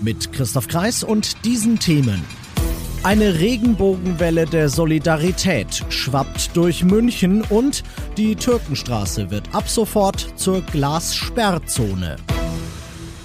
Mit Christoph Kreis und diesen Themen. Eine Regenbogenwelle der Solidarität schwappt durch München und die Türkenstraße wird ab sofort zur Glassperrzone.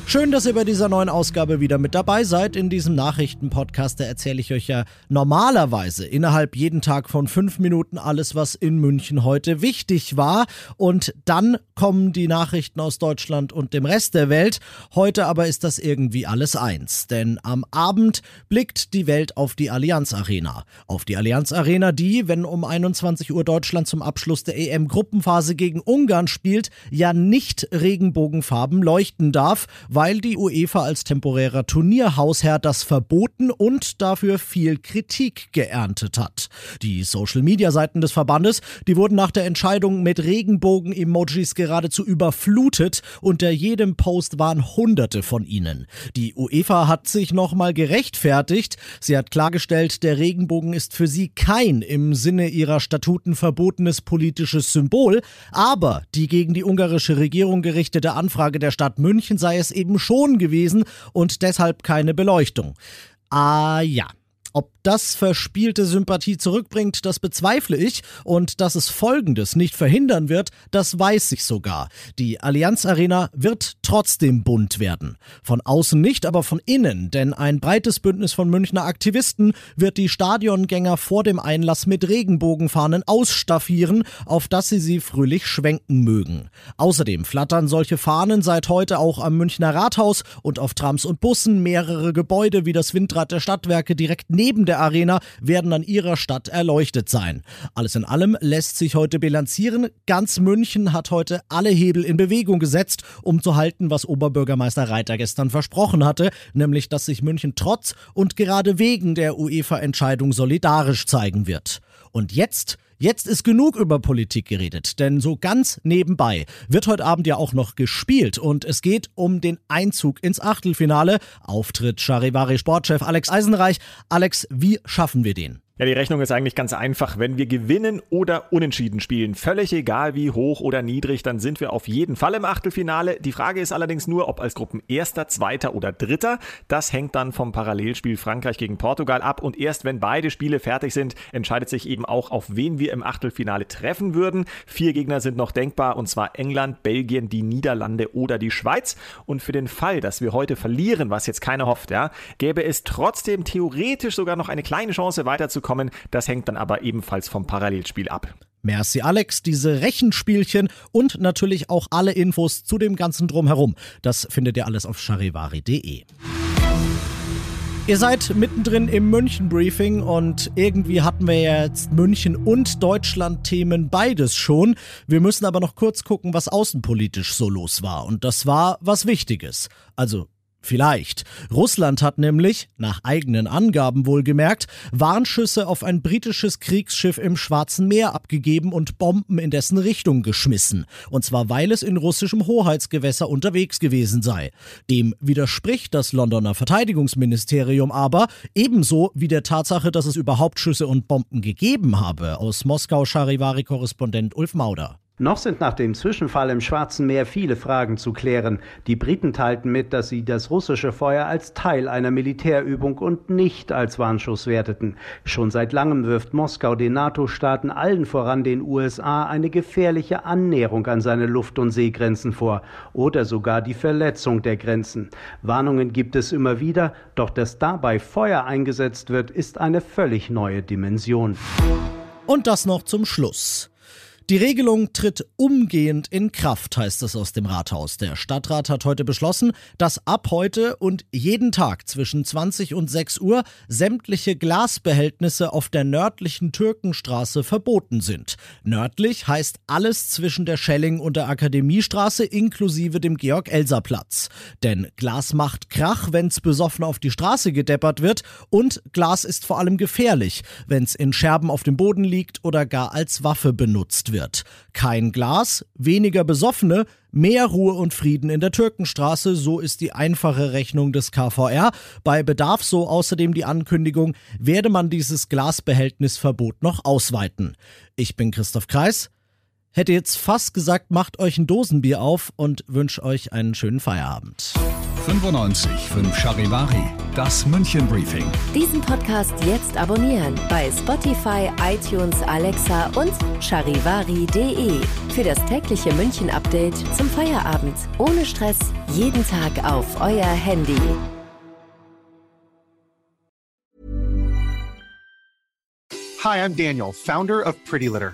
Schön, dass ihr bei dieser neuen Ausgabe wieder mit dabei seid. In diesem Nachrichtenpodcast erzähle ich euch ja normalerweise innerhalb jeden Tag von fünf Minuten alles, was in München heute wichtig war. Und dann kommen die Nachrichten aus Deutschland und dem Rest der Welt. Heute aber ist das irgendwie alles eins. Denn am Abend blickt die Welt auf die Allianz Arena. Auf die Allianz Arena, die, wenn um 21 Uhr Deutschland zum Abschluss der EM-Gruppenphase gegen Ungarn spielt, ja nicht regenbogenfarben leuchten darf weil die UEFA als temporärer Turnierhausherr das verboten und dafür viel Kritik geerntet hat. Die Social-Media-Seiten des Verbandes, die wurden nach der Entscheidung mit Regenbogen-Emojis geradezu überflutet. Unter jedem Post waren hunderte von ihnen. Die UEFA hat sich nochmal gerechtfertigt. Sie hat klargestellt, der Regenbogen ist für sie kein im Sinne ihrer Statuten verbotenes politisches Symbol, aber die gegen die ungarische Regierung gerichtete Anfrage der Stadt München sei es eben schon gewesen und deshalb keine Beleuchtung. Ah ja. Ob das verspielte Sympathie zurückbringt, das bezweifle ich. Und dass es Folgendes nicht verhindern wird, das weiß ich sogar. Die Allianz Arena wird trotzdem bunt werden. Von außen nicht, aber von innen, denn ein breites Bündnis von Münchner Aktivisten wird die Stadiongänger vor dem Einlass mit Regenbogenfahnen ausstaffieren, auf dass sie sie fröhlich schwenken mögen. Außerdem flattern solche Fahnen seit heute auch am Münchner Rathaus und auf Trams und Bussen mehrere Gebäude wie das Windrad der Stadtwerke direkt neben der der Arena werden an ihrer Stadt erleuchtet sein. Alles in allem lässt sich heute bilanzieren. Ganz München hat heute alle Hebel in Bewegung gesetzt, um zu halten, was Oberbürgermeister Reiter gestern versprochen hatte, nämlich dass sich München trotz und gerade wegen der UEFA-Entscheidung solidarisch zeigen wird. Und jetzt Jetzt ist genug über Politik geredet, denn so ganz nebenbei wird heute Abend ja auch noch gespielt und es geht um den Einzug ins Achtelfinale. Auftritt Charivari Sportchef Alex Eisenreich. Alex, wie schaffen wir den? Ja, die Rechnung ist eigentlich ganz einfach. Wenn wir gewinnen oder unentschieden spielen, völlig egal wie hoch oder niedrig, dann sind wir auf jeden Fall im Achtelfinale. Die Frage ist allerdings nur, ob als Gruppenerster, Zweiter oder Dritter. Das hängt dann vom Parallelspiel Frankreich gegen Portugal ab und erst wenn beide Spiele fertig sind, entscheidet sich eben auch, auf wen wir im Achtelfinale treffen würden. Vier Gegner sind noch denkbar und zwar England, Belgien, die Niederlande oder die Schweiz. Und für den Fall, dass wir heute verlieren, was jetzt keiner hofft, ja, gäbe es trotzdem theoretisch sogar noch eine kleine Chance weiterzukommen bekommen. Das hängt dann aber ebenfalls vom Parallelspiel ab. Merci Alex, diese Rechenspielchen und natürlich auch alle Infos zu dem ganzen Drumherum. Das findet ihr alles auf charivari.de. Ihr seid mittendrin im München-Briefing und irgendwie hatten wir jetzt München und Deutschland-Themen beides schon. Wir müssen aber noch kurz gucken, was außenpolitisch so los war. Und das war was Wichtiges. Also Vielleicht. Russland hat nämlich, nach eigenen Angaben wohlgemerkt, Warnschüsse auf ein britisches Kriegsschiff im Schwarzen Meer abgegeben und Bomben in dessen Richtung geschmissen. Und zwar weil es in russischem Hoheitsgewässer unterwegs gewesen sei. Dem widerspricht das Londoner Verteidigungsministerium aber, ebenso wie der Tatsache, dass es überhaupt Schüsse und Bomben gegeben habe. Aus Moskau Charivari-Korrespondent Ulf Mauder. Noch sind nach dem Zwischenfall im Schwarzen Meer viele Fragen zu klären. Die Briten teilten mit, dass sie das russische Feuer als Teil einer Militärübung und nicht als Warnschuss werteten. Schon seit langem wirft Moskau den NATO-Staaten allen voran den USA eine gefährliche Annäherung an seine Luft- und Seegrenzen vor oder sogar die Verletzung der Grenzen. Warnungen gibt es immer wieder, doch dass dabei Feuer eingesetzt wird, ist eine völlig neue Dimension. Und das noch zum Schluss. Die Regelung tritt umgehend in Kraft, heißt es aus dem Rathaus. Der Stadtrat hat heute beschlossen, dass ab heute und jeden Tag zwischen 20 und 6 Uhr sämtliche Glasbehältnisse auf der nördlichen Türkenstraße verboten sind. Nördlich heißt alles zwischen der Schelling und der Akademiestraße inklusive dem Georg-Elser-Platz. Denn Glas macht Krach, wenn's besoffen auf die Straße gedeppert wird und Glas ist vor allem gefährlich, wenn's in Scherben auf dem Boden liegt oder gar als Waffe benutzt wird. Kein Glas, weniger Besoffene, mehr Ruhe und Frieden in der Türkenstraße, so ist die einfache Rechnung des KVR. Bei Bedarf so außerdem die Ankündigung, werde man dieses Glasbehältnisverbot noch ausweiten. Ich bin Christoph Kreis. Hätte jetzt fast gesagt, macht euch ein Dosenbier auf und wünsche euch einen schönen Feierabend. 95 5 Charivari, das München Briefing. Diesen Podcast jetzt abonnieren bei Spotify, iTunes, Alexa und charivari.de. Für das tägliche München Update zum Feierabend. Ohne Stress, jeden Tag auf euer Handy. Hi, I'm Daniel, Founder of Pretty Litter.